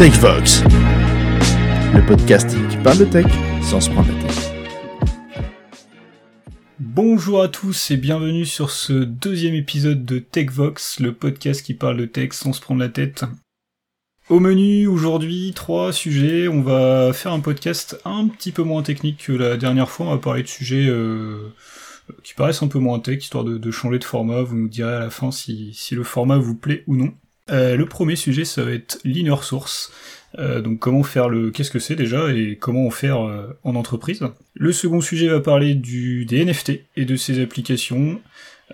TechVox, le podcast qui parle de tech sans se prendre la tête. Bonjour à tous et bienvenue sur ce deuxième épisode de TechVox, le podcast qui parle de tech sans se prendre la tête. Au menu aujourd'hui, trois sujets. On va faire un podcast un petit peu moins technique que la dernière fois. On va parler de sujets euh, qui paraissent un peu moins tech, histoire de, changer de format. Vous nous direz à la fin si, si le format vous plaît ou non. Euh, le premier sujet, ça va être l'inner source. Euh, donc comment faire le qu'est-ce que c'est déjà et comment en faire euh, en entreprise. Le second sujet va parler des NFT et de ses applications.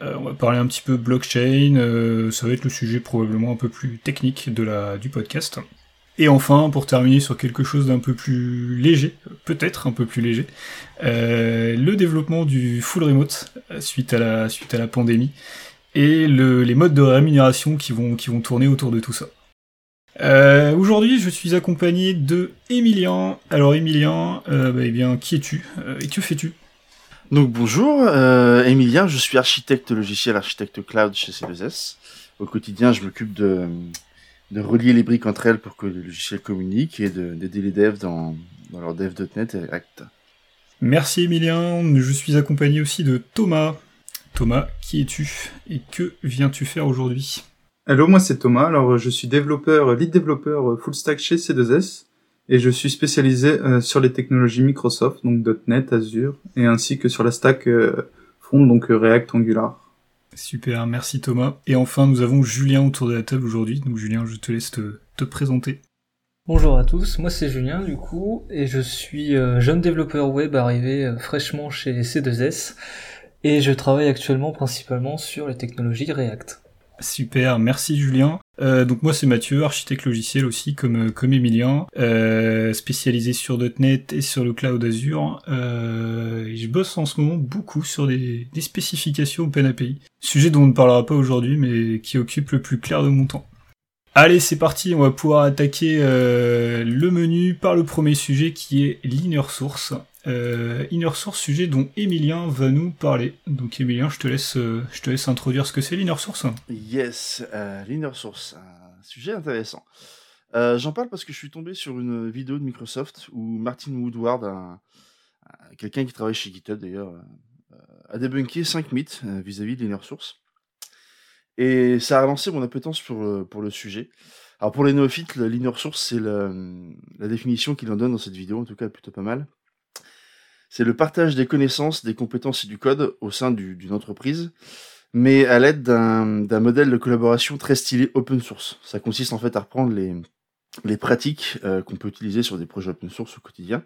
on va parler un petit peu blockchain. ça va être le sujet probablement un peu plus technique de la du podcast. Et enfin, pour terminer sur quelque chose d'un peu plus léger, peut-être un peu plus léger, le développement du full remote suite à la pandémie et les modes de rémunération qui vont, qui vont tourner autour de tout ça. Euh, aujourd'hui, je suis accompagné de Emilien. Alors, Emilien, euh, bah, eh bien, qui es-tu euh, et que fais-tu? Donc, bonjour, Emilien, je suis architecte logiciel, architecte cloud chez C2S. Au quotidien, je m'occupe de, de relier les briques entre elles pour que le logiciel communique et d'aider les devs dans, dans leur dev.net et. Merci Emilien, je suis accompagné aussi de Thomas. Thomas, qui es-tu et que viens-tu faire aujourd'hui? Hello, moi c'est Thomas. Alors je suis développeur, lead développeur full stack chez C2S et je suis spécialisé euh, sur les technologies Microsoft, donc .NET, Azure et ainsi que sur la stack euh, front, donc euh, React, Angular. Super, merci Thomas. Et enfin, nous avons Julien autour de la table aujourd'hui. Donc Julien, je te laisse te, te présenter. Bonjour à tous, moi c'est Julien du coup, et je suis jeune développeur web arrivé fraîchement chez C2S et je travaille actuellement principalement sur les technologies React. Super, merci Julien. Euh, donc moi c'est Mathieu, architecte logiciel aussi comme comme Emilien, euh, spécialisé sur .NET et sur le cloud Azure. Euh, je bosse en ce moment beaucoup sur des, des spécifications OpenAPI, sujet dont on ne parlera pas aujourd'hui mais qui occupe le plus clair de mon temps. Allez, c'est parti, on va pouvoir attaquer euh, le menu par le premier sujet qui est l'inner source. Euh, Inner Source, sujet dont Emilien va nous parler. Donc Emilien, je te laisse, euh, je te laisse introduire ce que c'est l'Inner Source. Yes, euh, l'Inner Source, un sujet intéressant. Euh, j'en parle parce que je suis tombé sur une vidéo de Microsoft où Martin Woodward, quelqu'un qui travaille chez GitHub d'ailleurs, a débunké 5 mythes vis-à-vis de l'Inner Source. Et ça a relancé mon appétence pour le, pour le sujet. Alors pour les néophytes, l'inner source, c'est la, la définition qu'il en donne dans cette vidéo, en tout cas plutôt pas mal. C'est le partage des connaissances, des compétences et du code au sein d'une entreprise, mais à l'aide d'un modèle de collaboration très stylé open source. Ça consiste en fait à reprendre les, pratiques euh, qu'on peut utiliser sur des projets open source au quotidien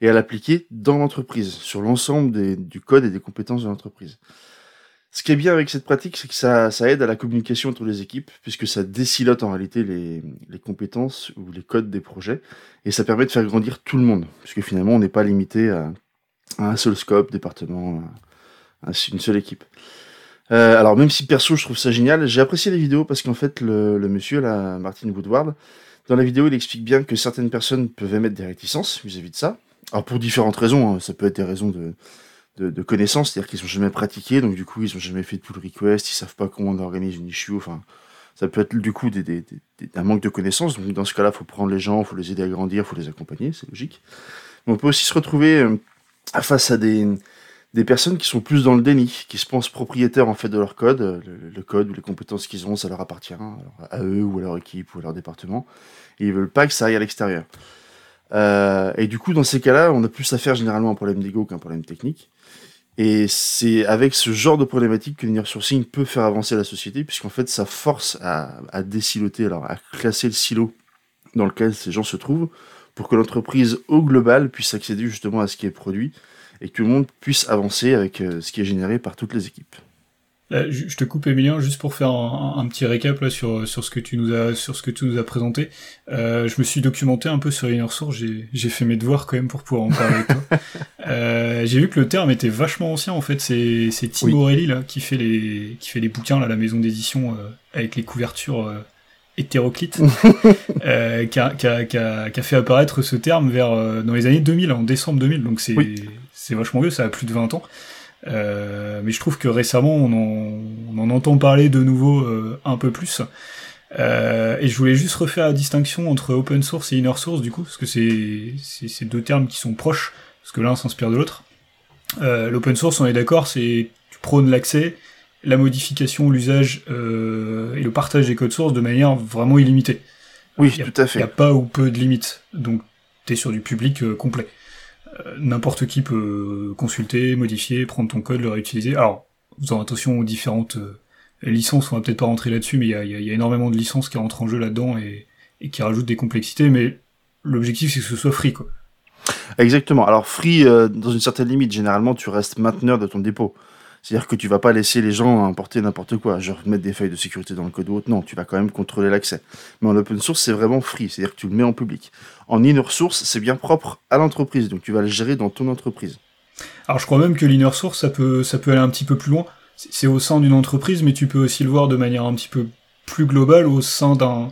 et à l'appliquer dans l'entreprise, sur l'ensemble du code et des compétences de l'entreprise. Ce qui est bien avec cette pratique, c'est que ça, ça, aide à la communication entre les équipes, puisque ça décilote en réalité les, les, compétences ou les codes des projets, et ça permet de faire grandir tout le monde, puisque finalement on n'est pas limité à, un seul scope, département, une seule équipe. Euh, alors même si perso je trouve ça génial, j'ai apprécié les vidéos parce qu'en fait le, monsieur, là, Martin Woodward, dans la vidéo il explique bien que certaines personnes peuvent émettre des réticences vis-à-vis de ça. Alors pour différentes raisons, hein. ça peut être des raisons de, de, connaissances, c'est-à-dire qu'ils ont jamais pratiqué, donc du coup ils ont jamais fait de pull request, ils savent pas comment on organise une issue, enfin ça peut être du coup des, un manque de connaissances, donc dans ce cas-là faut prendre les gens, faut les aider à grandir, faut les accompagner, c'est logique. Mais on peut aussi se retrouver euh, face à des, des personnes qui sont plus dans le déni, qui se pensent propriétaires en fait de leur code, le, code ou les compétences qu'ils ont, ça leur appartient, à eux ou à leur équipe ou à leur département, et ils veulent pas que ça aille à l'extérieur. Euh, et du coup, dans ces cas-là, on a plus à faire généralement un problème d'ego qu'un problème technique. Et c'est avec ce genre de problématique que l'inner sourcing peut faire avancer la société, puisqu'en fait, ça force à, à désiloter, alors à classer le silo dans lequel ces gens se trouvent, pour que l'entreprise au global puisse accéder justement à ce qui est produit et que le monde puisse avancer avec euh, ce qui est généré par toutes les équipes. je te coupe Emilien juste pour faire un, petit récap là sur sur ce que tu nous as sur ce que tu nous as présenté. Euh, je me suis documenté un peu sur Inner Source, j'ai j'ai fait mes devoirs quand même pour pouvoir en parler avec toi. Euh, j'ai vu que le terme était vachement ancien en fait. C'est c'est Tim O'Reilly là qui fait les qui fait les bouquins là, la maison d'édition euh, avec les couvertures euh, hétéroclite, euh, qui, a, qui, a, qui, a, qui, a, fait apparaître ce terme vers euh, dans les années 2000, en décembre 2000, donc c'est c'est vachement vieux, ça a plus de 20 ans. Euh, mais je trouve que récemment, on en, on en entend parler de nouveau euh, un peu plus. Euh, et je voulais juste refaire la distinction entre open source et inner source du coup, parce que c'est c'est deux termes qui sont proches, parce que l'un s'inspire de l'autre. Euh, L'open source, on est d'accord, c'est tu prônes l'accès, la modification, l'usage euh, et le partage des codes sources de manière vraiment illimitée. Oui, a- tout à Il fait. n'y a pas ou peu de limites, donc t'es sur du public euh, complet. Euh, N'importe qui peut consulter, modifier, prendre ton code, le réutiliser. Alors, faisant attention aux différentes euh, licences, on va peut-être pas rentrer là-dessus, mais il y a, il y a- il y a énormément de licences qui rentrent en jeu là-dedans et, et qui rajoutent des complexités, mais l'objectif c'est que ce soit free, quoi. Exactement. Alors free, euh, dans une certaine limite, généralement, tu restes mainteneur de ton dépôt. C'est-à-dire que tu vas pas laisser les gens importer n'importe quoi, genre mettre des failles de sécurité dans le code ou autre. Non, tu vas quand même contrôler l'accès. Mais en open source, c'est vraiment free, c'est-à-dire que tu le mets en public. En inner source, c'est bien propre à l'entreprise, donc tu vas le gérer dans ton entreprise. Alors je crois même que l'inner source, ça peut, ça peut aller un petit peu plus loin. C'est au sein d'une entreprise, mais tu peux aussi le voir de manière un petit peu plus globale au sein d'un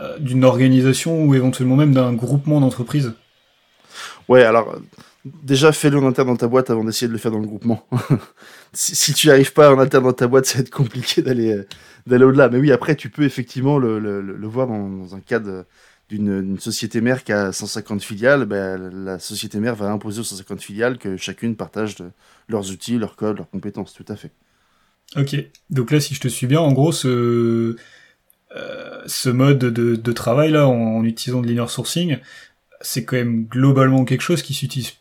euh, d'une organisation ou éventuellement même d'un groupement d'entreprises. Ouais, alors déjà fais-le en interne dans ta boîte avant d'essayer de le faire dans le groupement. si, tu n'y arrives pas en interne dans ta boîte, ça va être compliqué d'aller euh, d'aller au-delà. Mais oui, après, tu peux effectivement le, voir dans, un cadre d'une société mère qui a 150 filiales. Ben, la société mère va imposer aux 150 filiales que chacune partage de- leurs outils, leurs codes, leurs compétences. Tout à fait. Ok, donc là si je te suis bien, en gros ce, euh, mode de, travail là en, en utilisant de l'inner sourcing, c'est quand même globalement quelque chose qui s'utilise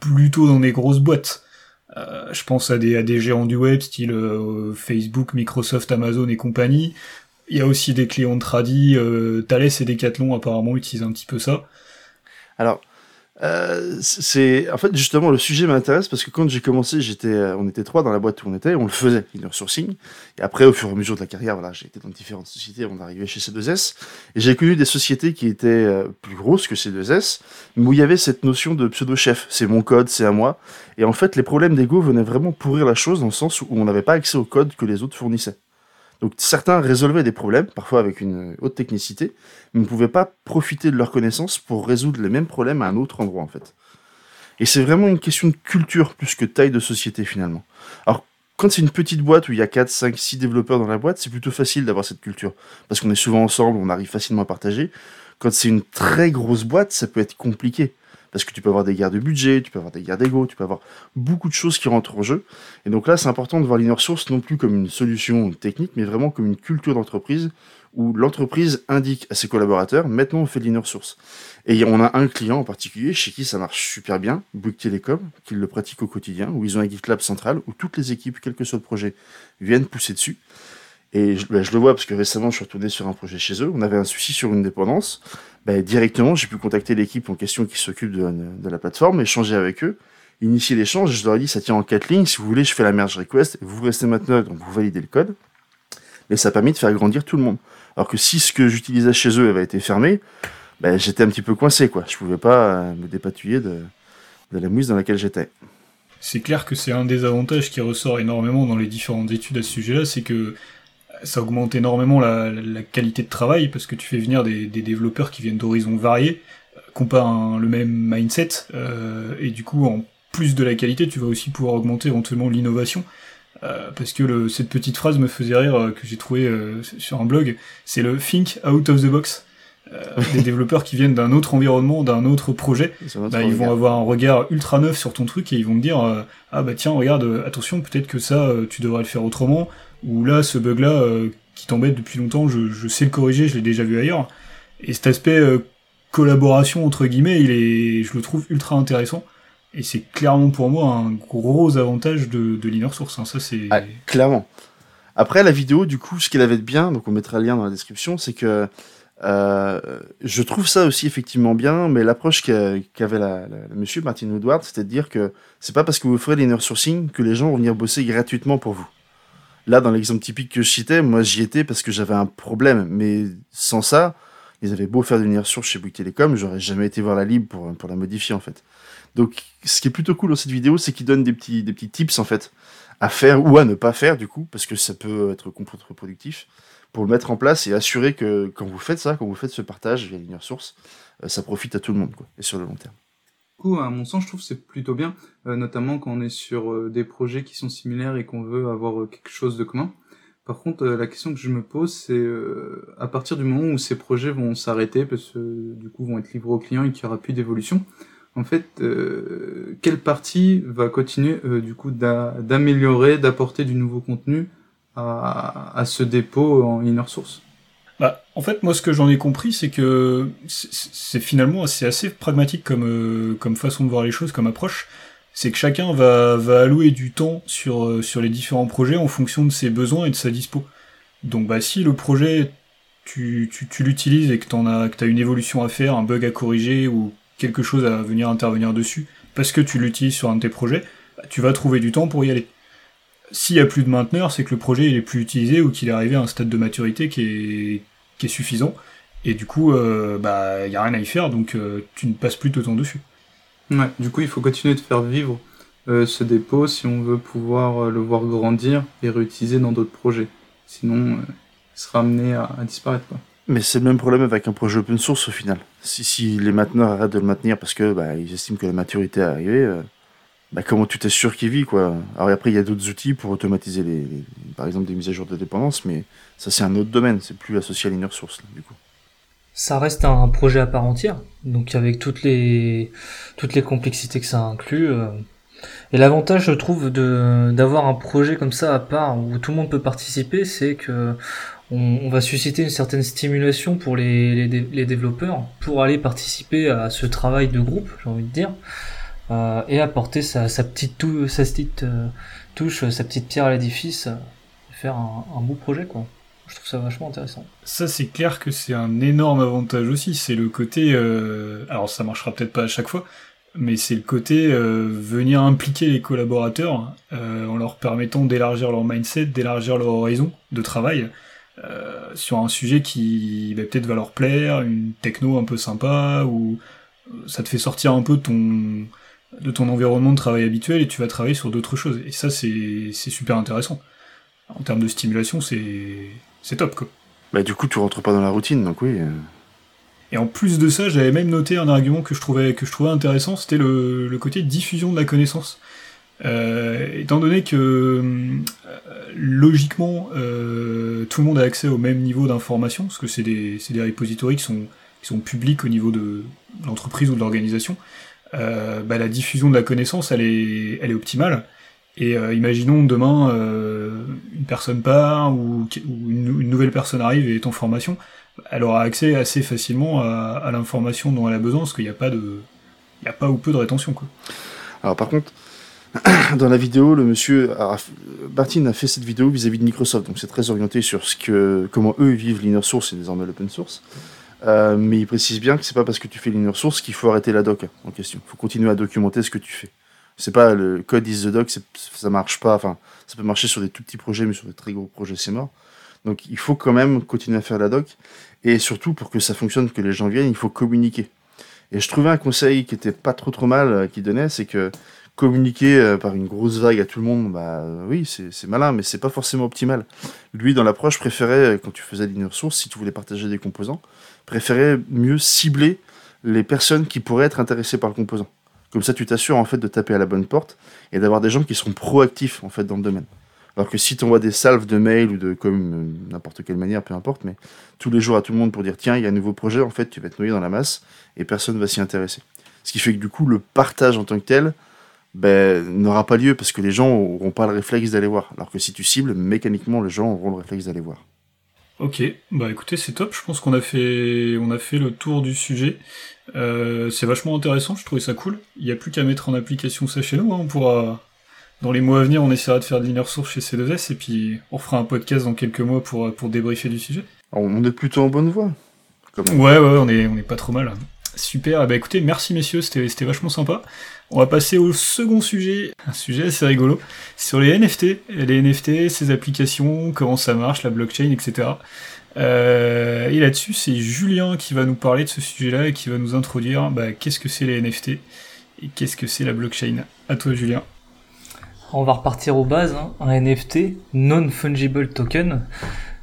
plutôt dans des grosses boîtes. Euh, je pense à des, à des géants du web, style euh, Facebook, Microsoft, Amazon et compagnie. Il y a aussi des clients de tradi, euh, Thales et Decathlon apparemment utilisent un petit peu ça. Alors, euh, c'est en fait justement le sujet m'intéresse parce que quand j'ai commencé, j'étais, euh, on était trois dans la boîte où on était, on le faisait inner sourcing. Et après, au fur et à mesure de la carrière, voilà, j'ai été dans différentes sociétés avant d'arriver chez C2S. Et j'ai connu des sociétés qui étaient euh, plus grosses que C2S, mais où il y avait cette notion de pseudo chef. C'est mon code, c'est à moi. Et en fait, les problèmes d'ego venaient vraiment pourrir la chose dans le sens où on n'avait pas accès au code que les autres fournissaient. Donc certains résolvaient des problèmes, parfois avec une haute technicité, mais ne pouvait pas profiter de leurs connaissances pour résoudre les mêmes problèmes à un autre endroit en fait. Et c'est vraiment une question de culture plus que taille de société finalement. Alors quand c'est une petite boîte où il y a 4, 5, 6 développeurs dans la boîte, c'est plutôt facile d'avoir cette culture. Parce qu'on est souvent ensemble, on arrive facilement à partager. Quand c'est une très grosse boîte, ça peut être compliqué. Parce que tu peux avoir des guerres de budget, tu peux avoir des guerres d'ego, tu peux avoir beaucoup de choses qui rentrent en jeu. Et donc là, c'est important de voir l'inner source non plus comme une solution technique, mais vraiment comme une culture d'entreprise où l'entreprise indique à ses collaborateurs, maintenant on fait de l'inner source. Et on a un client en particulier chez qui ça marche super bien, Bouygues Telecom, qui le pratique au quotidien, où ils ont un GitLab central, où toutes les équipes, quel que soit le projet, viennent pousser dessus. Et je, ben, je le vois parce que récemment je suis retourné sur un projet chez eux, on avait un souci sur une dépendance. Ben, directement, j'ai pu contacter l'équipe en question qui s'occupe de, la plateforme, échanger avec eux, initier l'échange. Je leur ai dit, ça tient en quatre lignes. Si vous voulez, je fais la merge request. Vous restez maintenant, donc vous validez le code. Mais ça a permis de faire grandir tout le monde. Alors que si ce que j'utilisais chez eux avait été fermé, ben, j'étais un petit peu coincé, quoi. Je pouvais pas euh, me dépatouiller de, de la mouise dans laquelle j'étais. C'est clair que c'est un des avantages qui ressort énormément dans les différentes études à ce sujet-là, c'est que ça augmente énormément la, la- qualité de travail parce que tu fais venir des, des développeurs qui viennent d'horizons variés, euh, qui ont pas le même mindset, euh, et du coup, en plus de la qualité, tu vas aussi pouvoir augmenter éventuellement l'innovation. Euh, parce que le, cette petite phrase me faisait rire euh, que j'ai trouvé euh, sur un blog, c'est le think out of the box. Euh, des développeurs qui viennent d'un autre environnement, d'un autre projet, autre bah, ils vont avoir un regard ultra neuf sur ton truc et ils vont te dire euh, ah bah tiens regarde euh, attention peut-être que ça tu devrais le faire autrement ou là ce bug là qui t'embête depuis longtemps je, je sais le corriger je l'ai déjà vu ailleurs. Et cet aspect collaboration entre guillemets il est je le trouve ultra intéressant. Et c'est clairement pour moi un gros avantage de, de l'inner source hein. ça c'est Ah, clairement. Après, la vidéo, du coup, ce qu'elle avait de bien, donc on mettra le lien dans la description, c'est que euh, je trouve ça aussi effectivement bien, mais l'approche qu'a- qu'avait la, la- monsieur Martin Woodward, c'était de dire que c'est pas parce que vous ferez l'inner sourcing que les gens vont venir bosser gratuitement pour vous. Là, dans l'exemple typique que je citais, moi j'y étais parce que j'avais un problème, mais sans ça, ils avaient beau faire de l'inner source chez Bouygues Telecom, j'aurais jamais été voir la lib pour, pour la modifier en fait. Donc, ce qui est plutôt cool dans cette vidéo, c'est qu'il donne des petits, des petits tips en fait à faire ou à ne pas faire du coup, parce que ça peut être contre-productif, pour le mettre en place et assurer que quand vous faites ça, quand vous faites ce partage via l'inner source, euh, ça profite à tout le monde quoi, et sur le long terme. Du coup, à mon sens, je trouve c'est plutôt bien, euh, notamment quand on est sur euh, des projets qui sont similaires et qu'on veut avoir quelque chose de commun. Par contre, la question que je me pose, c'est à partir du moment où ces projets vont s'arrêter, parce que du coup vont être livrés aux clients et qu'il n'y aura plus d'évolution, en fait, euh, quelle partie va continuer du coup d'améliorer, d'apporter du nouveau contenu à, ce dépôt en inner source bah, en fait, moi, ce que j'en ai compris, c'est que c'est finalement c'est assez pragmatique comme comme façon de voir les choses, comme approche c'est que chacun va, va allouer du temps sur, euh, sur les différents projets en fonction de ses besoins et de sa dispo. Donc bah si le projet tu, tu, l'utilises et que t'en as une évolution à faire, un bug à corriger ou quelque chose à venir intervenir dessus, parce que tu l'utilises sur un de tes projets, bah, tu vas trouver du temps pour y aller. S'il y a plus de mainteneur, c'est que le projet il est plus utilisé ou qu'il est arrivé à un stade de maturité qui est, qui est suffisant, et du coup, euh, bah, y a rien à y faire, donc euh, tu ne passes plus de temps dessus. Ouais, du coup, il faut continuer de faire vivre euh, ce dépôt si on veut pouvoir euh, le voir grandir et réutiliser dans d'autres projets. Sinon, euh, il sera amené à, disparaître. Quoi. Mais c'est le même problème avec un projet open source au final. Si, si les mainteneurs arrêtent de le maintenir parce que bah, ils estiment que la maturité est arrivée, bah, comment tu t'assures qu'il vit quoi Alors après, il y a d'autres outils pour automatiser les, par exemple des mises à jour de dépendance, mais ça c'est un autre domaine, c'est plus associé à l'inner source du coup ça reste un projet à part entière, donc avec toutes les toutes les complexités que ça inclut. Euh. Et l'avantage, je trouve, de d'avoir un projet comme ça à part où tout le monde peut participer, c'est que on, va susciter une certaine stimulation pour les, les, développeurs pour aller participer à ce travail de groupe, j'ai envie de dire, euh, et apporter sa, petite, tou sa petite euh, touche, sa petite pierre à l'édifice, faire un, beau projet, quoi. Je trouve ça vachement intéressant. Ça, c'est clair que c'est un énorme avantage aussi. C'est le côté. Euh... Alors, ça marchera peut-être pas à chaque fois, mais c'est le côté euh, venir impliquer les collaborateurs euh, en leur permettant d'élargir leur mindset, d'élargir leur horizon de travail euh, sur un sujet qui bah, peut-être va leur plaire, une techno un peu sympa, ou ça te fait sortir un peu ton de ton environnement de travail habituel et tu vas travailler sur d'autres choses. Et ça, c'est super intéressant. En termes de stimulation, c'est top quoi. Bah du coup tu rentres pas dans la routine donc oui. Euh. Et en plus de ça, j'avais même noté un argument que je trouvais que je trouvais intéressant, c'était le, le côté diffusion de la connaissance. Euh, étant donné que euh, logiquement euh, tout le monde a accès au même niveau d'information, parce que c'est des, des repositories qui sont, qui sont publics au niveau de l'entreprise ou de l'organisation, euh, bah, la diffusion de la connaissance elle est, elle est optimale. Et euh, imaginons demain euh, une personne part ou, une, nouvelle personne arrive et est en formation, elle aura accès assez facilement à, l'information dont elle a besoin parce qu'il n'y a pas de, il a pas ou peu de rétention. Alors par contre, dans la vidéo, le monsieur Martin a fait cette vidéo vis-à-vis de Microsoft, donc c'est très orienté sur ce que, comment eux vivent l'inner source et désormais l'open source. Euh, mais il précise bien que c'est pas parce que tu fais l'inner source qu'il faut arrêter la doc en question. Il faut continuer à documenter ce que tu fais. C'est pas le code is the doc, ça marche pas. Enfin, ça peut marcher sur des tout petits projets, mais sur des très gros projets, c'est mort. Donc, il faut quand même continuer à faire la doc. Et surtout, pour que ça fonctionne, que les gens viennent, il faut communiquer. Et je trouvais un conseil qui était pas trop trop mal, euh, qui donnait, c'est que communiquer euh, par une grosse vague à tout le monde, bah oui, c'est malin, mais c'est pas forcément optimal. Lui, dans l'approche, préférait, quand tu faisais l'inner source, si tu voulais partager des composants, préférait mieux cibler les personnes qui pourraient être intéressées par le composant. Comme ça, tu t'assures en fait de taper à la bonne porte et d'avoir des gens qui seront proactifs en fait dans le domaine. Alors que si tu envoies des salves de mails ou de comme euh, n'importe quelle manière, peu importe, mais tous les jours à tout le monde pour dire tiens, il y a un nouveau projet, en fait, tu vas te noyer dans la masse et personne ne va s'y intéresser. Ce qui fait que du coup, le partage en tant que tel ben, n'aura pas lieu parce que les gens n'auront pas le réflexe d'aller voir. Alors que si tu cibles, mécaniquement, les gens auront le réflexe d'aller voir. Ok, bah écoutez, c'est top. Je pense qu'on a fait, on a fait le tour du sujet. Euh, c'est vachement intéressant. Je trouvais ça cool. Il n'y a plus qu'à mettre en application ça chez nous. Hein. On pourra, dans les mois à venir, on essaiera de faire de l'inner source chez C2S et puis on fera un podcast dans quelques mois pour pour débriefer du sujet. On est plutôt en bonne voie. Ouais, ouais, on est, on est pas trop mal. Super. Bah écoutez, merci messieurs, c'était vachement sympa. On va passer au second sujet, un sujet assez rigolo, sur les NFT, les NFT, ces applications, comment ça marche, la blockchain, etc. Euh, et là-dessus, c'est Julien qui va nous parler de ce sujet-là et qui va nous introduire bah, qu'est-ce que c'est les NFT et qu'est-ce que c'est la blockchain. À toi, Julien. On va repartir aux bases. Hein. Un NFT, non-fungible token,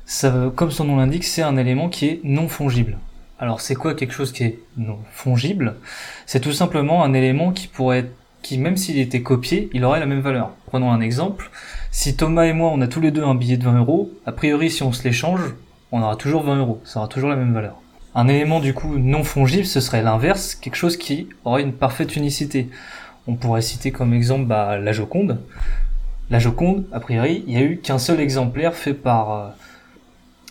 ça, comme son nom l'indique, c'est un élément qui est non fongible. Alors c'est quoi quelque chose qui est non fongible? C'est tout simplement un élément qui pourrait être, qui même s'il était copié, il aurait la même valeur. Prenons un exemple. Si Thomas et moi, on a tous les deux un billet de 20 euros, a priori, si on se l'échange, on aura toujours 20 euros. Ça aura toujours la même valeur. Un élément du coup non fongible, ce serait l'inverse, quelque chose qui aurait une parfaite unicité. On pourrait citer comme exemple bah, la Joconde. La Joconde, a priori, il n'y a eu qu'un seul exemplaire fait par... euh,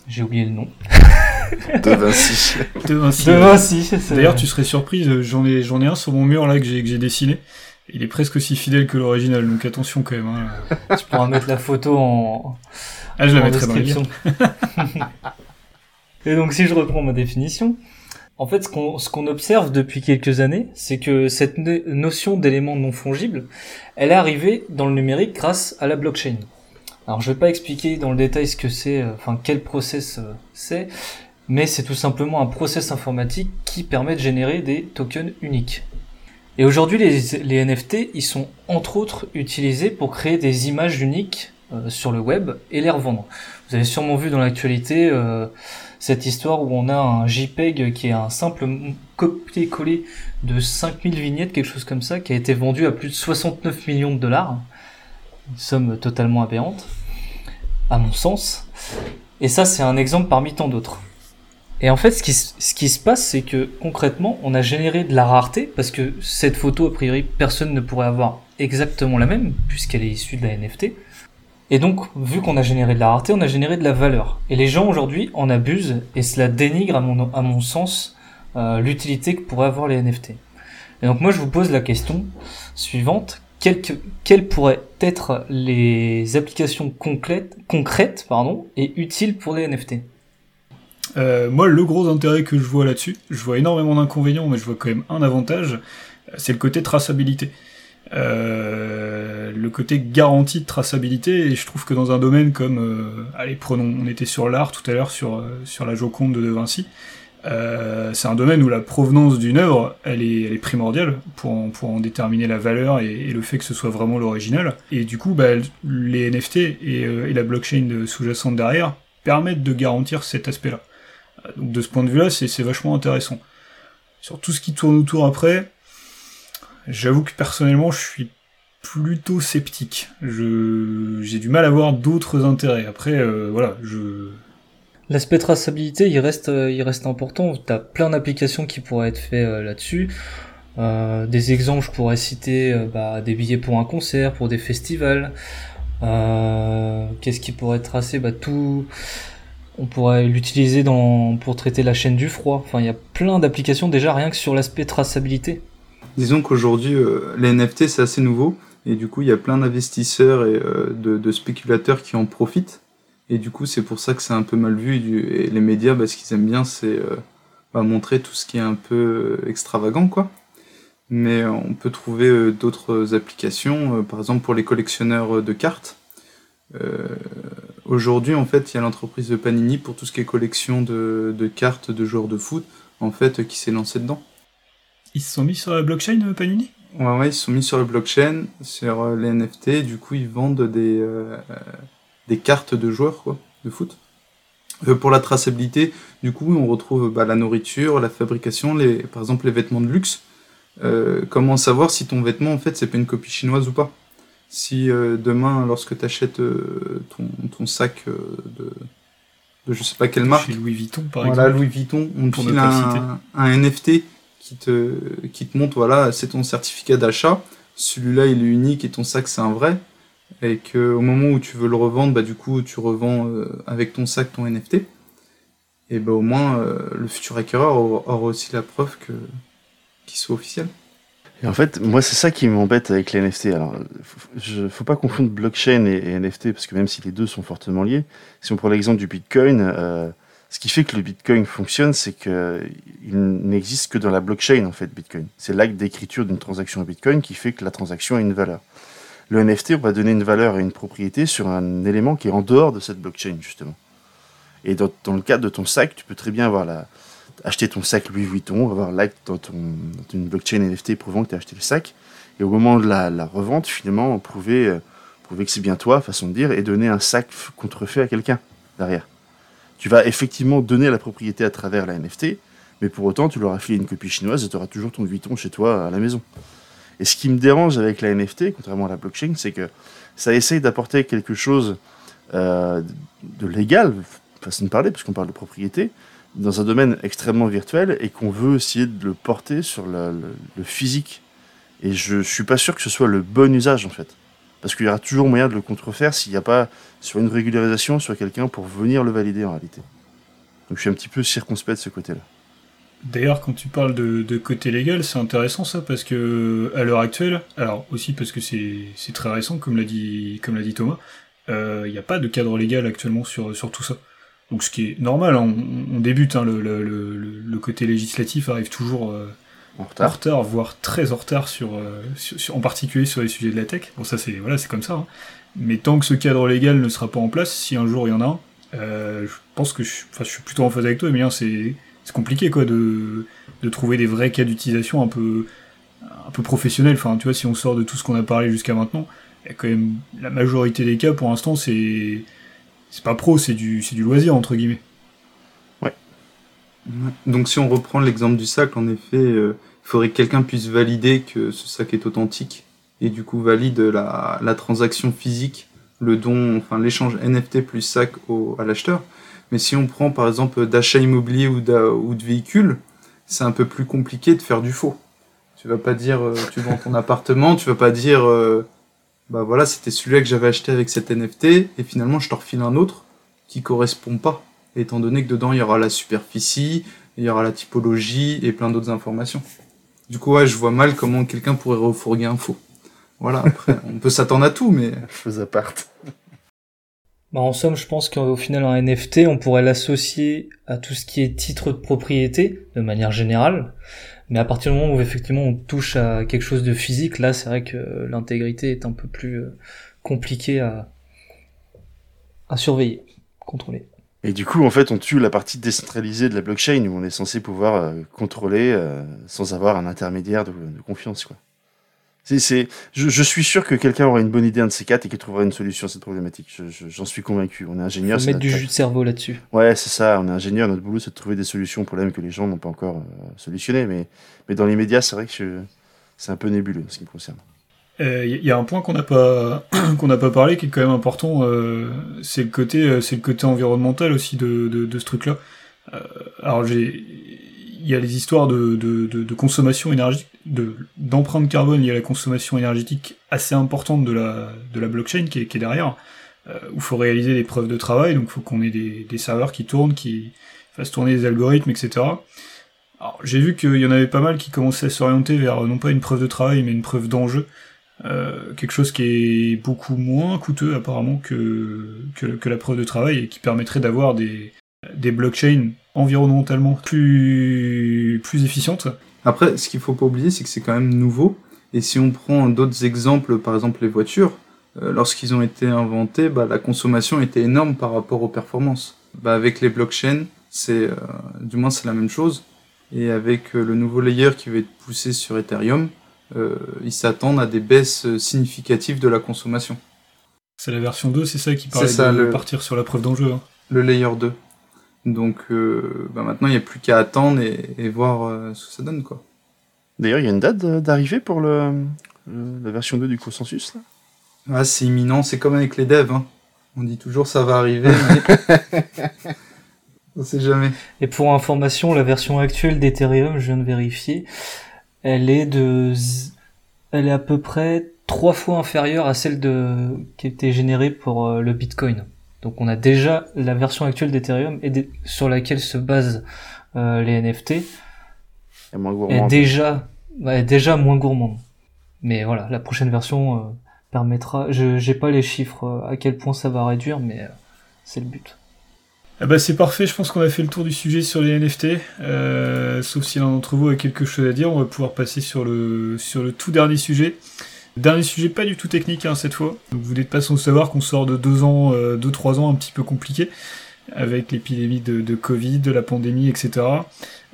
J'ai oublié le nom. De Vinci. De Vinci. De Vinci, c'est- D'ailleurs, tu serais surprise, euh, j'en ai, j'en ai un sur mon mur là que j'ai, que j'ai dessiné. Il est presque aussi fidèle que l'original, donc attention quand même. hein. tu pourras mettre la photo en, Ah, je la en mettrai dans les description. Et donc si je reprends ma définition, en fait ce qu'on ce qu'on observe depuis quelques années, c'est que cette no- notion d'élément non fongible, elle est arrivée dans le numérique grâce à la blockchain. Alors je vais pas expliquer dans le détail ce que c'est, euh, enfin quel process euh, c'est, mais c'est tout simplement un process informatique qui permet de générer des tokens uniques. Et aujourd'hui, les, NFT, ils sont entre autres utilisés pour créer des images uniques euh, sur le web et les revendre. Vous avez sûrement vu dans l'actualité euh, cette histoire où on a un JPEG qui est un simple copier-coller de 5000 vignettes, quelque chose comme ça, qui a été vendu à plus de 69 millions de dollars. Une somme totalement aberrante, à mon sens. Et ça, c'est un exemple parmi tant d'autres. Et en fait, ce qui, ce qui se passe, c'est que concrètement, on a généré de la rareté, parce que cette photo, a priori, personne ne pourrait avoir exactement la même, puisqu'elle est issue de la NFT. Et donc, vu qu'on a généré de la rareté, on a généré de la valeur. Et les gens aujourd'hui en abusent, et cela dénigre, à mon, à mon sens, euh, l'utilité que pourraient avoir les NFT. Et donc moi, je vous pose la question suivante. Quelles, que- quelles pourraient être les applications concrètes, concrètes pardon, et utiles pour les NFT Euh, moi, le gros intérêt que je vois là-dessus, je vois énormément d'inconvénients, mais je vois quand même un avantage, c'est le côté traçabilité. Euh, le côté garantie de traçabilité, et je trouve que dans un domaine comme, euh, allez, prenons, on était sur l'art tout à l'heure, sur, sur la Joconde de De Vinci, c'est un domaine où la provenance d'une œuvre, elle est, primordiale pour en, pour en déterminer la valeur et, le fait que ce soit vraiment l'original. Et du coup, bah, les NFT et, la blockchain sous-jacente derrière permettent de garantir cet aspect-là. Donc de ce point de vue-là, c'est vachement intéressant. Sur tout ce qui tourne autour après, j'avoue que personnellement, je suis plutôt sceptique. J'ai du mal à voir d'autres intérêts. Après, euh, voilà, je... L'aspect traçabilité, il reste, euh, il reste important. T'as plein d'applications qui pourraient être faites euh, là-dessus. Des exemples, je pourrais citer bah, des billets pour un concert, pour des festivals. Qu'est-ce qui pourrait être tracé? Bah, Tout. On pourrait l'utiliser pour traiter la chaîne du froid. Enfin, il y a plein d'applications déjà rien que sur l'aspect traçabilité. Disons qu'aujourd'hui, euh, les NFT, c'est assez nouveau. Et du coup, il y a plein d'investisseurs et euh, de, spéculateurs qui en profitent. Et du coup, c'est pour ça que c'est un peu mal vu. Et, les médias, bah, ce qu'ils aiment bien, c'est euh, bah, montrer tout ce qui est un peu extravagant, quoi. Mais on peut trouver d'autres applications, par exemple pour les collectionneurs de cartes. Euh, Aujourd'hui, en fait, il y a l'entreprise de Panini pour tout ce qui est collection de, de cartes de joueurs de foot, en fait, euh, qui s'est lancé dedans. Ils se sont mis sur la blockchain, euh, Panini? Ouais, ouais, ils se sont mis sur le blockchain, sur les NFT, et du coup, ils vendent des, euh, des cartes de joueurs, quoi, de foot. Euh, pour la traçabilité, du coup, on retrouve bah, la nourriture, la fabrication, les, par exemple, les vêtements de luxe. Euh, comment savoir si ton vêtement, en fait, c'est pas une copie chinoise ou pas? Si euh, demain, lorsque tu achètes ton, ton sac euh, de, de je sais pas quelle marque, Chez Louis Vuitton, par voilà, exemple. Louis Vuitton, on te file un, un NFT qui te, qui te montre, voilà, c'est ton certificat d'achat. Celui-là, il est unique et ton sac, c'est un vrai. Et que au moment où tu veux le revendre, bah, du coup, tu revends euh, avec ton sac ton NFT. Et bah, au moins, euh, le futur acquéreur aura, aura aussi la preuve que, qu'il soit officiel. Et en fait, moi, c'est ça qui m'embête avec les NFT. Alors, je, faut pas confondre blockchain et, NFT, parce que même si les deux sont fortement liés, si on prend l'exemple du Bitcoin, euh, ce qui fait que le Bitcoin fonctionne, c'est que il n'existe que dans la blockchain, en fait, Bitcoin. C'est l'acte d'écriture d'une transaction à Bitcoin qui fait que la transaction a une valeur. Le NFT, on va donner une valeur et une propriété sur un élément qui est en dehors de cette blockchain, justement. Et dans, dans le cadre de ton sac, tu peux très bien avoir la, acheter ton sac Louis Vuitton, avoir l'acte dans, une blockchain NFT prouvant que tu as acheté le sac, et au moment de la, revente, finalement, prouver, euh, prouver que c'est bien toi, façon de dire, et donner un sac contrefait à quelqu'un derrière. Tu vas effectivement donner la propriété à travers la NFT, mais pour autant, tu leur as filé une copie chinoise et tu auras toujours ton Vuitton chez toi à la maison. Et ce qui me dérange avec la NFT, contrairement à la blockchain, c'est que ça essaye d'apporter quelque chose euh, de légal, façon de parler, puisqu'on parle de propriété, dans un domaine extrêmement virtuel et qu'on veut essayer de le porter sur le, physique. Et je suis pas sûr que ce soit le bon usage en fait. Parce qu'il y aura toujours moyen de le contrefaire s'il n'y a pas sur une régularisation sur quelqu'un pour venir le valider en réalité. Donc je suis un petit peu circonspect de ce côté-là. D'ailleurs, quand tu parles de, côté légal, c'est intéressant ça parce que à l'heure actuelle, alors aussi parce que c'est très récent, comme l'a dit dit Thomas, il euh, n'y a pas de cadre légal actuellement sur sur tout ça. Donc ce qui est normal, hein, on, on, débute, hein, le, le, le, le, côté législatif arrive toujours euh, En retard. en retard, voire très en retard sur, euh, sur, sur- en particulier sur les sujets de la tech. Bon ça c'est voilà c'est comme ça. hein. Mais tant que ce cadre légal ne sera pas en place, si un jour il y en a un, euh, je pense que je, enfin, je suis plutôt en phase avec toi, Emilien, c'est c'est compliqué quoi de, de trouver des vrais cas d'utilisation un peu un peu professionnels. Enfin tu vois si on sort de tout ce qu'on a parlé jusqu'à maintenant, il y a quand même la majorité des cas pour l'instant c'est c'est pas pro, c'est du c'est du loisir entre guillemets. Ouais. Donc si on reprend l'exemple du sac, en effet, euh, il faudrait que quelqu'un puisse valider que ce sac est authentique et du coup valide la, la transaction physique, le don, enfin l'échange NFT plus sac au, à l'acheteur. Mais si on prend par exemple d'achat immobilier ou de véhicule, c'est un peu plus compliqué de faire du faux. Tu vas pas dire euh, tu vends ton appartement, tu vas pas dire euh, bah voilà c'était celui-là que j'avais acheté avec cet NFT et finalement je te refile un autre qui correspond pas étant donné que dedans il y aura la superficie, il y aura la typologie et plein d'autres informations. Du coup, ouais, je vois mal comment quelqu'un pourrait refourguer un faux. Voilà, après, on peut s'attendre à tout, mais Chose à part. Bah, en somme, je pense qu'au final, un NFT, on pourrait l'associer à tout ce qui est titre de propriété, de manière générale. Mais à partir du moment où effectivement on touche à quelque chose de physique, là, c'est vrai que l'intégrité est un peu plus euh, compliquée à, à surveiller, contrôler. Et du coup, en fait, on tue la partie décentralisée de la blockchain où on est censé pouvoir euh, contrôler euh, sans avoir un intermédiaire de, de confiance, quoi. C'est, c'est, je, je suis sûr que quelqu'un aura une bonne idée, un de ces quatre, et qu'il trouvera une solution à cette problématique. Je- je- j'en suis convaincu. On est ingénieur. Mettre du jus de cerveau là-dessus. Ouais, c'est ça. On est ingénieur. Notre boulot, c'est de trouver des solutions aux problèmes que les gens n'ont pas encore euh, solutionnés. Mais, mais dans les médias, c'est vrai que je- c'est un peu nébuleux en ce qui me concerne. Il Euh, y, a un point qu'on n'a pas qu'on n'a pas parlé qui est quand même important, euh, c'est le côté c'est le côté environnemental aussi de, de, de ce truc-là. Euh, alors j'ai il y a les histoires de, de, de, de consommation énergétique, de d'empreinte carbone liée à la consommation énergétique assez importante de la blockchain qui est, derrière, euh, où il faut réaliser des preuves de travail, donc il faut qu'on ait des, serveurs qui tournent, qui fassent tourner des algorithmes, etc. Alors j'ai vu qu'il y en avait pas mal qui commençaient à s'orienter vers non pas une preuve de travail mais une preuve d'enjeu. Euh, quelque chose qui est beaucoup moins coûteux apparemment que la preuve de travail et qui permettrait d'avoir des, des blockchains environnementalement plus, plus efficientes. après, ce qu'il faut pas oublier, c'est que c'est quand même nouveau. Et si on prend d'autres exemples, par exemple les voitures, euh, lorsqu'ils ont été inventés, bah, la consommation était énorme par rapport aux performances. Bah, avec les blockchains, c'est, euh, du moins c'est la même chose. Et avec euh, le nouveau layer qui va être poussé sur Ethereum, ils s'attendent à des baisses significatives de la consommation. C'est la version 2, c'est ça qui parlait ça, de le- partir sur la preuve d'enjeu. hein. le layer 2. Donc euh, bah maintenant, il n'y a plus qu'à attendre et, et voir euh, ce que ça donne. quoi. D'ailleurs, il y a une date de- d'arrivée pour le, le- la version 2 du consensus. Là? Ah, c'est imminent, c'est comme avec les devs. Hein. On dit toujours ça va arriver, mais on sait jamais. Et pour information, la version actuelle d'Ethereum, je viens de vérifier, elle est de, z- elle est à peu près trois fois inférieure à celle de, qui était générée pour euh, le Bitcoin. Donc on a déjà la version actuelle d'Ethereum et des- sur laquelle se basent euh, les NFT moins est gourmand. déjà, est déjà moins gourmande. Mais voilà, la prochaine version euh, permettra. Je j'ai pas les chiffres euh, à quel point ça va réduire, mais euh, c'est le but. Ah bah c'est parfait, je pense qu'on a fait le tour du sujet sur les NFT. Euh, sauf si l'un d'entre vous a quelque chose à dire, on va pouvoir passer sur le, sur le tout dernier sujet. Dernier sujet pas du tout technique hein, cette fois. Vous n'êtes pas sans savoir qu'on sort de deux ans, euh, deux trois ans un petit peu compliqués avec l'épidémie de, Covid, de la pandémie, etc.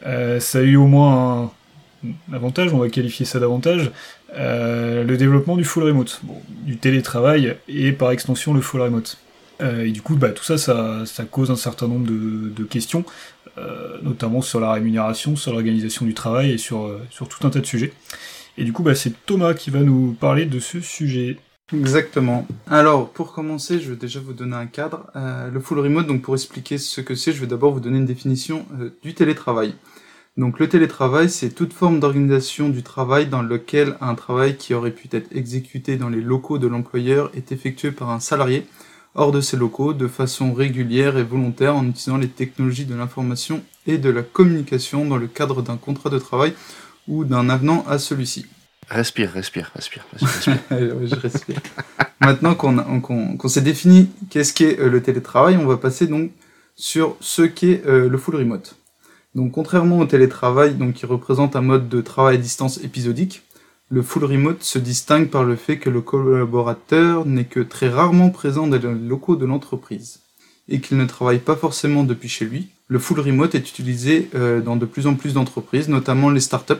Euh, ça a eu au moins un avantage, on va qualifier ça d'avantage, euh, le développement du full remote, du télétravail et par extension le full remote. Euh, et du coup, bah, tout ça, ça, cause un certain nombre de, questions, notamment sur la rémunération, sur l'organisation du travail et sur tout un tas de sujets. Et du coup, bah, c'est Thomas qui va nous parler de ce sujet. Exactement. Alors, pour commencer, je vais déjà vous donner un cadre. Euh, le full remote, donc pour expliquer ce que c'est, je vais d'abord vous donner une définition euh, du télétravail. Donc le télétravail, c'est toute forme d'organisation du travail dans lequel un travail qui aurait pu être exécuté dans les locaux de l'employeur est effectué par un salarié hors de ces locaux de façon régulière et volontaire en utilisant les technologies de l'information et de la communication dans le cadre d'un contrat de travail ou d'un avenant à celui-ci. Respire, respire, respire. respire, je respire. Maintenant qu'on s'est défini qu'est-ce qu'est euh, le télétravail, on va passer donc sur ce qu'est euh, le full remote. Donc contrairement au télétravail, donc qui représente un mode de travail à distance épisodique, le full remote se distingue par le fait que le collaborateur n'est que très rarement présent dans les locaux de l'entreprise et qu'il ne travaille pas forcément depuis chez lui. Le full remote est utilisé euh, dans de plus en plus d'entreprises, notamment les startups,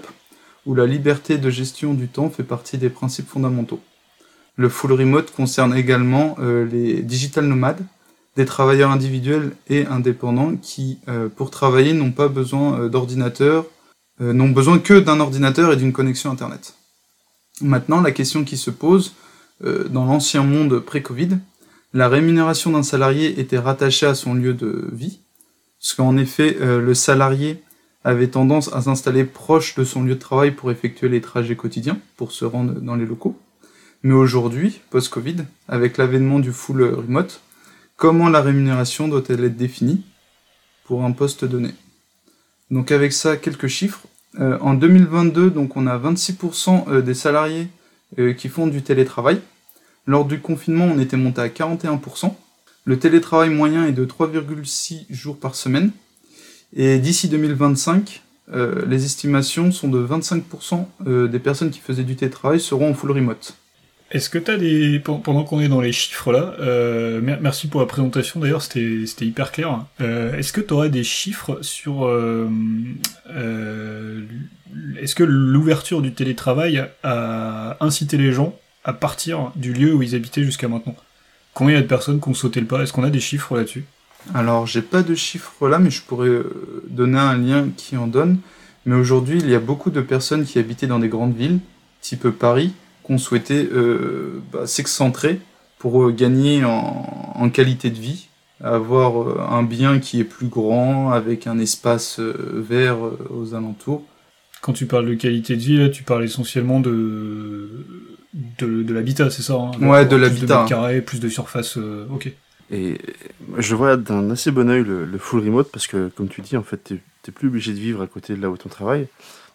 où la liberté de gestion du temps fait partie des principes fondamentaux. Le full remote concerne également euh, les digital nomades, des travailleurs individuels et indépendants qui, euh, pour travailler, n'ont pas besoin d'ordinateur, n'ont besoin que d'un ordinateur et d'une connexion Internet. Maintenant, la question qui se pose, dans l'ancien monde pré-Covid, la rémunération d'un salarié était rattachée à son lieu de vie, parce qu'en effet, le salarié avait tendance à s'installer proche de son lieu de travail pour effectuer les trajets quotidiens, pour se rendre dans les locaux. Mais aujourd'hui, post-Covid, avec l'avènement du full remote, Comment la rémunération doit-elle être définie pour un poste donné? Donc avec ça, quelques chiffres. Euh, en 2022, donc on a 26% euh, des salariés euh, qui font du télétravail. Lors du confinement, on était monté à 41%. Le télétravail moyen est de 3,6 jours par semaine. Et d'ici 2025, les estimations sont de 25% des personnes qui faisaient du télétravail seront en full remote. Est-ce que tu as des. Pendant qu'on est dans les chiffres là, euh, merci pour la présentation d'ailleurs, c'était hyper clair. Euh, Est-ce que tu aurais des chiffres sur. Euh, euh, Est-ce que l'ouverture du télétravail a incité les gens à partir du lieu où ils habitaient jusqu'à maintenant Combien il y a de personnes qui ont sauté le pas Est-ce qu'on a des chiffres là-dessus? Alors, j'ai pas de chiffres là, mais je pourrais euh, donner un lien qui en donne. Mais aujourd'hui, il y a beaucoup de personnes qui habitaient dans des grandes villes, type Paris, qu'on souhaitait euh, bah, s'excentrer pour euh, gagner en, qualité de vie, avoir euh, un bien qui est plus grand, avec un espace vert aux alentours. Quand tu parles de qualité de vie, là, tu parles essentiellement de, de, l'habitat, c'est ça hein Ouais, de l'habitat. Plus de carrés, plus de surface, ok. Et je vois d'un assez bon oeil le, full remote parce que, comme tu dis, en fait, tu n'es plus obligé de vivre à côté de là où ton travail.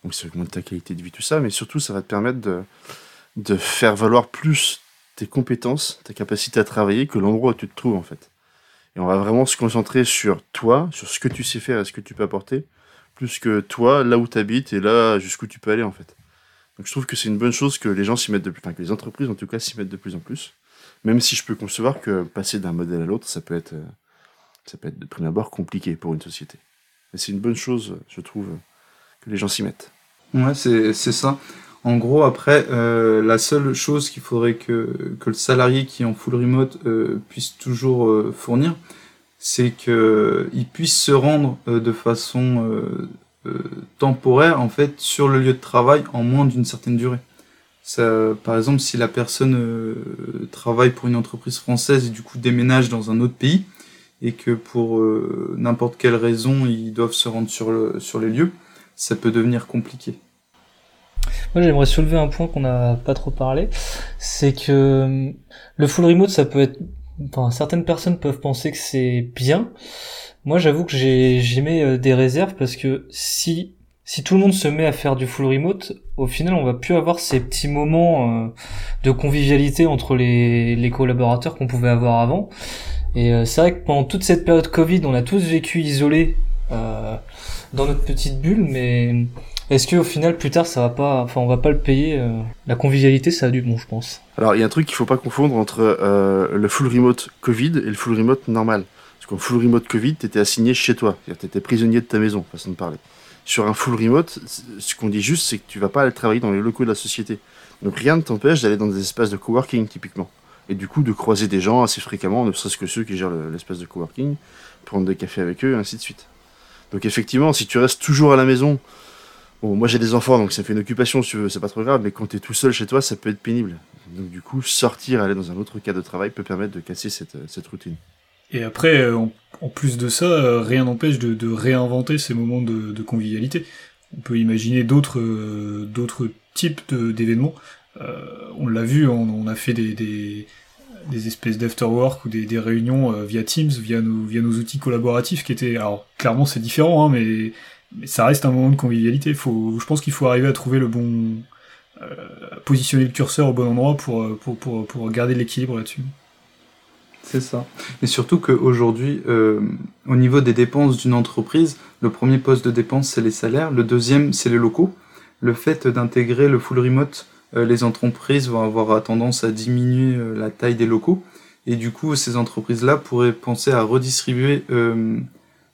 Donc, ça augmente ta qualité de vie, tout ça, mais surtout, ça va te permettre de, de faire valoir plus tes compétences, ta capacité à travailler que l'endroit où tu te trouves en fait. Et on va vraiment se concentrer sur toi, sur ce que tu sais faire et ce que tu peux apporter, plus que toi, là où tu habites et là jusqu'où tu peux aller en fait. Donc je trouve que c'est une bonne chose que les gens s'y mettent de plus, enfin que les entreprises en tout cas s'y mettent de plus en plus. Même si je peux concevoir que passer d'un modèle à l'autre, ça peut être, ça peut être de prime abord compliqué pour une société. Mais c'est une bonne chose, je trouve, que les gens s'y mettent. Ouais, c'est ça. En gros, après, euh, la seule chose qu'il faudrait que, que le salarié qui est en full remote euh, puisse toujours euh, fournir, c'est qu'il puisse se rendre de façon temporaire, en fait, sur le lieu de travail en moins d'une certaine durée. Ça, par exemple, si la personne travaille pour une entreprise française et du coup déménage dans un autre pays, et que pour n'importe quelle raison ils doivent se rendre sur, sur les lieux, ça peut devenir compliqué. Moi, j'aimerais soulever un point qu'on n'a pas trop parlé, c'est que euh, le full remote, ça peut être, certaines personnes peuvent penser que c'est bien. Moi, j'avoue que j'ai, j'ai euh, des réserves parce que si, si tout le monde se met à faire du full remote, au final, on va plus avoir ces petits moments euh, de convivialité entre les, les collaborateurs qu'on pouvait avoir avant. Et c'est vrai que pendant toute cette période Covid, on a tous vécu isolés dans notre petite bulle, mais est-ce qu'au final, plus tard, ça va pas, enfin, on va pas le payer euh, La convivialité, ça a du bon, je pense. Alors, il y a un truc qu'il faut pas confondre entre euh, le full remote Covid et le full remote normal. Qu'en full remote Covid, t'étais assigné chez toi, t'étais prisonnier de ta maison, façon de parler. Sur un full remote, ce qu'on dit juste, c'est que tu vas pas aller travailler dans les locaux de la société. Donc rien ne t'empêche d'aller dans des espaces de coworking, typiquement. Et du coup, de croiser des gens assez fréquemment, ne serait-ce que ceux qui gèrent l'espace de coworking, prendre des cafés avec eux, et ainsi de suite. Donc effectivement, si tu restes toujours à la maison, Bon, moi j'ai des enfants, donc ça fait une occupation, si tu veux, c'est pas trop grave, mais quand t'es tout seul chez toi, ça peut être pénible. Donc du coup, sortir, aller dans un autre cas de travail peut permettre de casser cette, cette routine. Et après, euh, en, en plus de ça, euh, rien n'empêche de, de réinventer ces moments de, de convivialité. On peut imaginer d'autres euh, d'autres types d'événements. Euh, on l'a vu, on, on a fait des, des, des espèces d'afterwork ou des, des réunions euh, via Teams, via nos, via nos outils collaboratifs qui étaient... Alors clairement c'est différent, hein, mais, mais ça reste un moment de convivialité. Faut, je pense qu'il faut arriver à trouver le bon... positionner le curseur au bon endroit pour, pour, pour, pour garder l'équilibre là-dessus. C'est ça. Et surtout qu'aujourd'hui, euh, au niveau des dépenses d'une entreprise, le premier poste de dépense, c'est les salaires. Le deuxième, c'est les locaux. Le fait d'intégrer le full remote, euh, les entreprises vont avoir tendance à diminuer euh, la taille des locaux. Et du coup, ces entreprises-là pourraient penser à redistribuer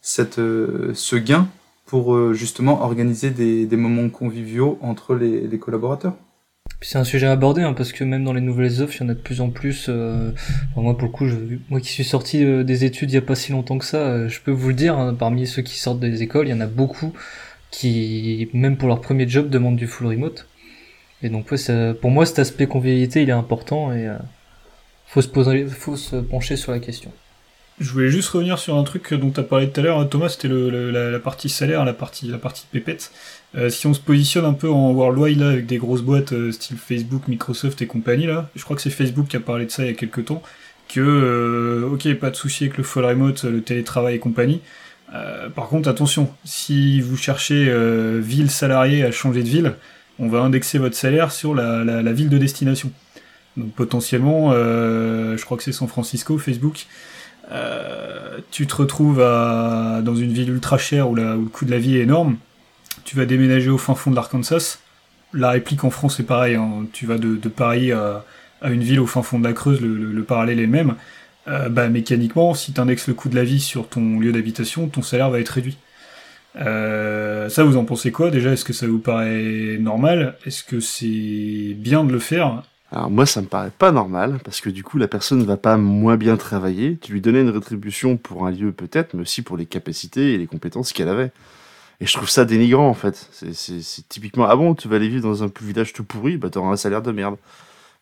ce gain pour justement organiser des, moments conviviaux entre les collaborateurs. C'est un sujet à aborder hein, parce que même dans les nouvelles offres, il y en a de plus en plus. euh, moi pour le coup, je, moi qui suis sorti euh, des études il y a pas si longtemps que ça, euh, je peux vous le dire. hein, parmi ceux qui sortent des écoles, il y en a beaucoup qui, même pour leur premier job, demandent du full remote. Et donc ouais, ça- pour moi, cet aspect convivialité, il est important et euh, faut se poser, faut se pencher sur la question. Je voulais juste revenir sur un truc dont tu as parlé tout à l'heure, hein, Thomas, c'était la, partie salaire, la partie, pépette. Euh, si on se positionne un peu en worldwide là, avec des grosses boîtes euh, style Facebook, Microsoft et compagnie, là, je crois que c'est Facebook qui a parlé de ça il y a quelques temps, que, euh, ok, pas de souci avec le full remote, le télétravail et compagnie. Euh, par contre, attention, si vous cherchez ville salariée à changer de ville, on va indexer votre salaire sur la, la, ville de destination. Donc potentiellement, je crois que c'est San Francisco, Facebook, euh, tu te retrouves à, dans une ville ultra chère où, le coût de la vie est énorme, tu vas déménager au fin fond de l'Arkansas. La réplique en France est pareil, hein. tu vas de, Paris à, à une ville au fin fond de la Creuse, le, le- le parallèle est même. Euh, bah, mécaniquement, si tu indexes le coût de la vie sur ton lieu d'habitation, ton salaire va être réduit. Euh, ça, vous en pensez quoi Déjà, est-ce que ça vous paraît normal? Est-ce que c'est bien de le faire? Alors moi, ça me paraît pas normal, parce que du coup, la personne ne va pas moins bien travailler. Tu lui donnais une rétribution pour un lieu peut-être, mais aussi pour les capacités et les compétences qu'elle avait. Et je trouve ça dénigrant, en fait. C'est- typiquement, ah bon, tu vas aller vivre dans un village tout pourri, bah t'auras un salaire de merde.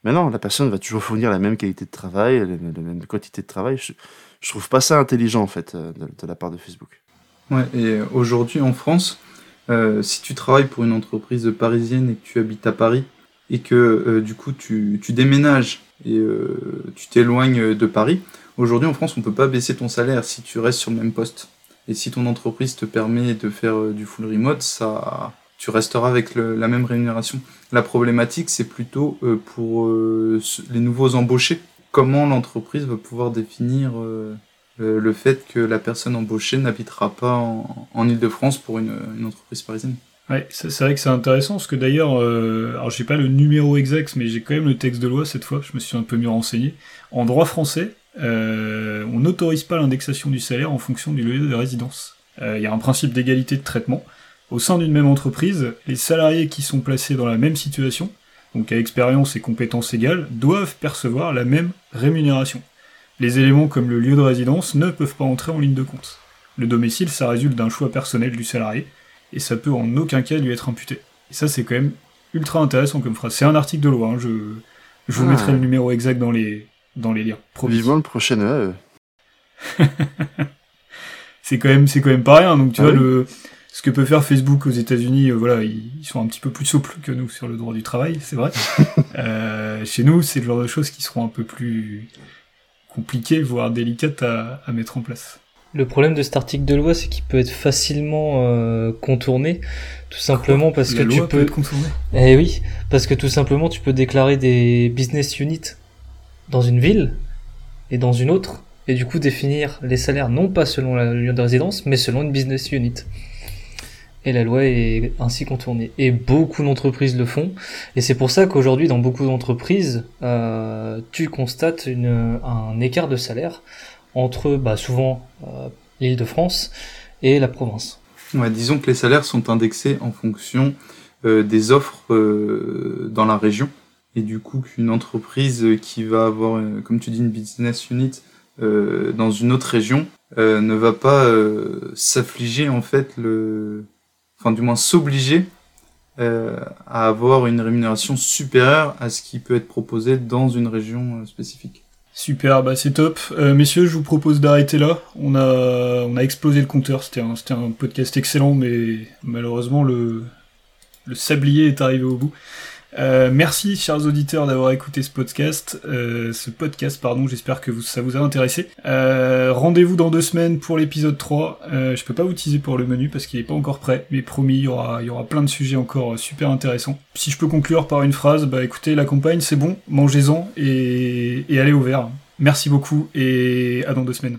Mais non, la personne va toujours fournir la même qualité de travail, la, même quantité de travail. Je, trouve pas ça intelligent, en fait, euh, de, de la part de Facebook. Ouais, et aujourd'hui en France, euh, si tu travailles pour une entreprise parisienne et que tu habites à Paris et que euh, du coup tu, déménages et euh, tu t'éloignes de Paris, aujourd'hui en France on peut pas baisser ton salaire si tu restes sur le même poste. Et si ton entreprise te permet de faire euh, du full remote, ça, tu resteras avec la même rémunération. La problématique c'est plutôt pour les nouveaux embauchés. Comment l'entreprise va pouvoir définir le, fait que la personne embauchée n'habitera pas en, Ile-de-France pour une entreprise parisienne? Ouais, c'est vrai que c'est intéressant parce que d'ailleurs, euh, alors j'ai pas le numéro exact, mais j'ai quand même le texte de loi cette fois. Je me suis un peu mieux renseigné. En droit français, euh, on n'autorise pas l'indexation du salaire en fonction du lieu de résidence. Euh, Il y a un principe d'égalité de traitement. Au sein d'une même entreprise, les salariés qui sont placés dans la même situation, donc à expérience et compétences égales, doivent percevoir la même rémunération. Les éléments comme le lieu de résidence ne peuvent pas entrer en ligne de compte. Le domicile, ça résulte d'un choix personnel du salarié, et ça peut en aucun cas lui être imputé. Et ça, c'est quand même ultra intéressant comme phrase. C'est un article de loi, hein, je, je vous Ah. mettrai le numéro exact dans les, dans les liens. Promis. Vivement le prochain E EAE. C'est quand même, c'est quand même pas rien. Donc tu Ah vois oui. le, ce que peut faire Facebook aux États-Unis, euh, voilà, ils, ils sont un petit peu plus souples que nous sur le droit du travail, c'est vrai. Euh, chez nous, c'est le genre de choses qui seront un peu plus compliquées, voire délicates à, à mettre en place. Le problème de cet article de loi, c'est qu'il peut être facilement euh, contourné, tout simplement parce La que loi tu peut peux. être contournée. Eh oui, parce que tout simplement, tu peux déclarer des business units dans une ville et dans une autre, et du coup définir les salaires non pas selon le lieu de résidence, mais selon une business unit. Et la loi est ainsi contournée. Et beaucoup d'entreprises le font. Et c'est pour ça qu'aujourd'hui, dans beaucoup d'entreprises, euh, tu constates une, un écart de salaire entre, bah, souvent, euh, l'île de France et la province. Ouais, disons que les salaires sont indexés en fonction euh, des offres euh, dans la région. Et du coup, qu'une entreprise qui va avoir, comme tu dis, une business unit dans une autre région ne va pas s'affliger en fait le, enfin du moins s'obliger à avoir une rémunération supérieure à ce qui peut être proposé dans une région spécifique. Super, bah c'est top. Euh, messieurs, je vous propose d'arrêter là. On a, on a explosé le compteur. C'était un, un podcast excellent, mais malheureusement le, le sablier est arrivé au bout. Euh, merci, chers auditeurs, d'avoir écouté ce podcast. Euh, ce podcast, pardon. J'espère que ça vous a intéressé. Euh, rendez-vous dans deux semaines pour l'épisode 3. Euh, je peux pas vous teaser pour le menu parce qu'il est pas encore prêt, mais promis, il y aura, y aura plein de sujets encore super intéressants. Si je peux conclure par une phrase, bah écoutez, la campagne, c'est bon, mangez-en et, et allez au vert. Merci beaucoup et à dans deux semaines.